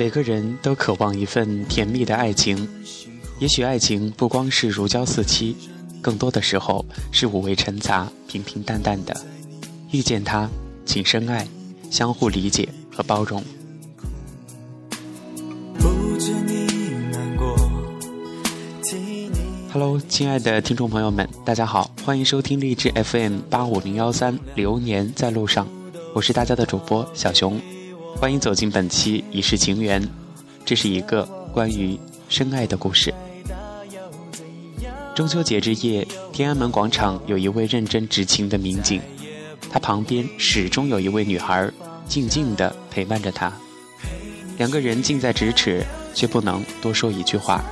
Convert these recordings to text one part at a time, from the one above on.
每个人都渴望一份甜蜜的爱情，也许爱情不光是如胶似漆，更多的时候是五味陈杂、平平淡淡的。遇见他，请深爱，相互理解和包容。Hello，亲爱的听众朋友们，大家好，欢迎收听励志 FM 八五零幺三《流年在路上》，我是大家的主播小熊。欢迎走进本期《一世情缘》，这是一个关于深爱的故事。中秋节之夜，天安门广场有一位认真执勤的民警，他旁边始终有一位女孩静静地陪伴着他。两个人近在咫尺，却不能多说一句话。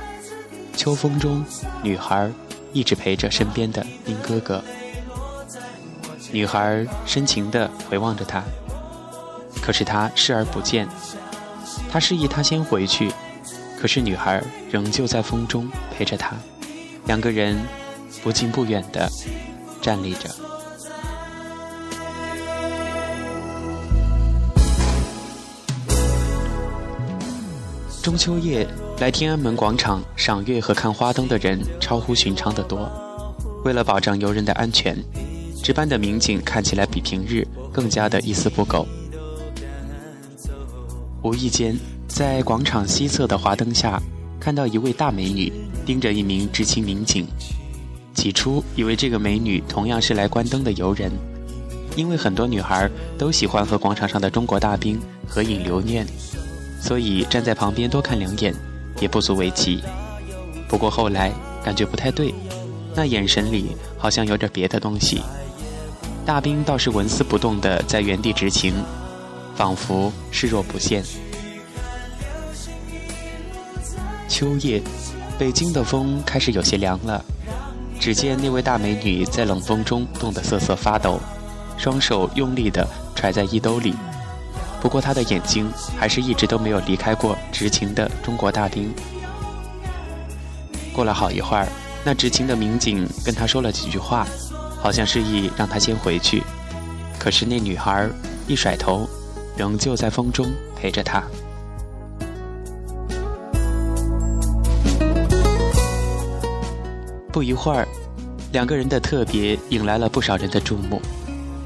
秋风中，女孩一直陪着身边的兵哥哥。女孩深情地回望着他。可是他视而不见，他示意他先回去，可是女孩仍旧在风中陪着他，两个人不近不远的站立着。中秋夜来天安门广场赏月和看花灯的人超乎寻常的多，为了保障游人的安全，值班的民警看起来比平日更加的一丝不苟。无意间，在广场西侧的华灯下，看到一位大美女盯着一名执勤民警。起初以为这个美女同样是来观灯的游人，因为很多女孩都喜欢和广场上的中国大兵合影留念，所以站在旁边多看两眼也不足为奇。不过后来感觉不太对，那眼神里好像有点别的东西。大兵倒是纹丝不动地在原地执勤。仿佛视若不见。秋夜，北京的风开始有些凉了。只见那位大美女在冷风中冻得瑟瑟发抖，双手用力地揣在衣兜里。不过她的眼睛还是一直都没有离开过执勤的中国大兵。过了好一会儿，那执勤的民警跟她说了几句话，好像示意让她先回去。可是那女孩一甩头。仍旧在风中陪着他。不一会儿，两个人的特别引来了不少人的注目。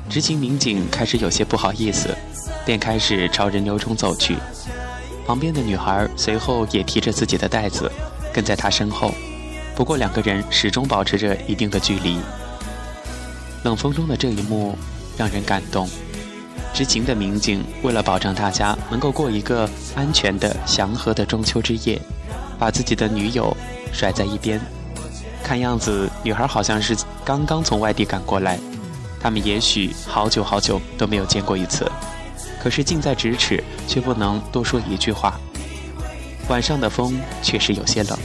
执勤民警开始有些不好意思，便开始朝人流中走去。旁边的女孩随后也提着自己的袋子，跟在他身后。不过两个人始终保持着一定的距离。冷风中的这一幕让人感动。执勤的民警为了保障大家能够过一个安全的、祥和的中秋之夜，把自己的女友甩在一边。看样子，女孩好像是刚刚从外地赶过来，他们也许好久好久都没有见过一次。可是近在咫尺，却不能多说一句话。晚上的风确实有些冷，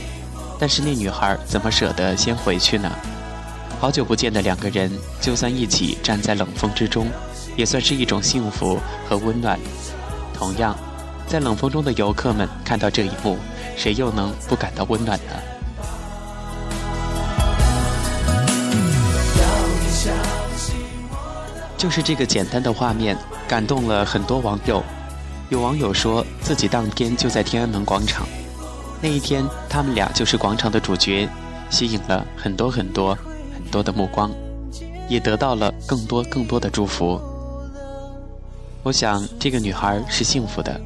但是那女孩怎么舍得先回去呢？好久不见的两个人，就算一起站在冷风之中。也算是一种幸福和温暖。同样，在冷风中的游客们看到这一幕，谁又能不感到温暖呢？就是这个简单的画面，感动了很多网友。有网友说自己当天就在天安门广场，那一天他们俩就是广场的主角，吸引了很多很多很多的目光，也得到了更多更多的祝福。我想，这个女孩是幸福的，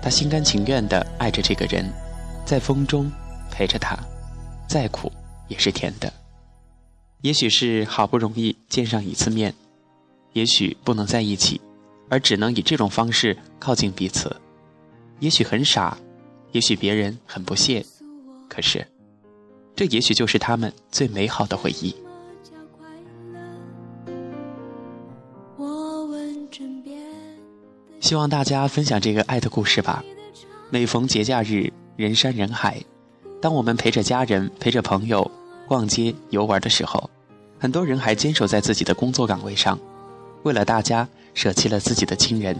她心甘情愿地爱着这个人，在风中陪着他，再苦也是甜的。也许是好不容易见上一次面，也许不能在一起，而只能以这种方式靠近彼此。也许很傻，也许别人很不屑，可是，这也许就是他们最美好的回忆。希望大家分享这个爱的故事吧。每逢节假日，人山人海，当我们陪着家人、陪着朋友逛街游玩的时候，很多人还坚守在自己的工作岗位上，为了大家舍弃了自己的亲人。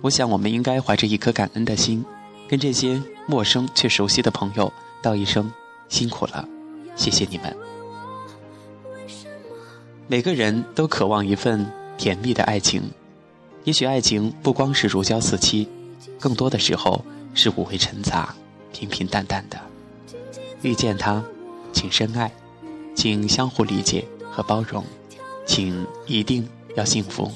我想，我们应该怀着一颗感恩的心，跟这些陌生却熟悉的朋友道一声辛苦了，谢谢你们。每个人都渴望一份甜蜜的爱情。也许爱情不光是如胶似漆，更多的时候是五味陈杂、平平淡淡的。遇见他，请深爱，请相互理解和包容，请一定要幸福。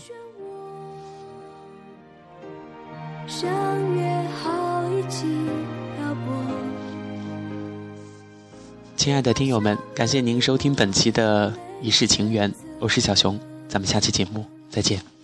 亲爱的听友们，感谢您收听本期的《一世情缘》，我是小熊，咱们下期节目再见。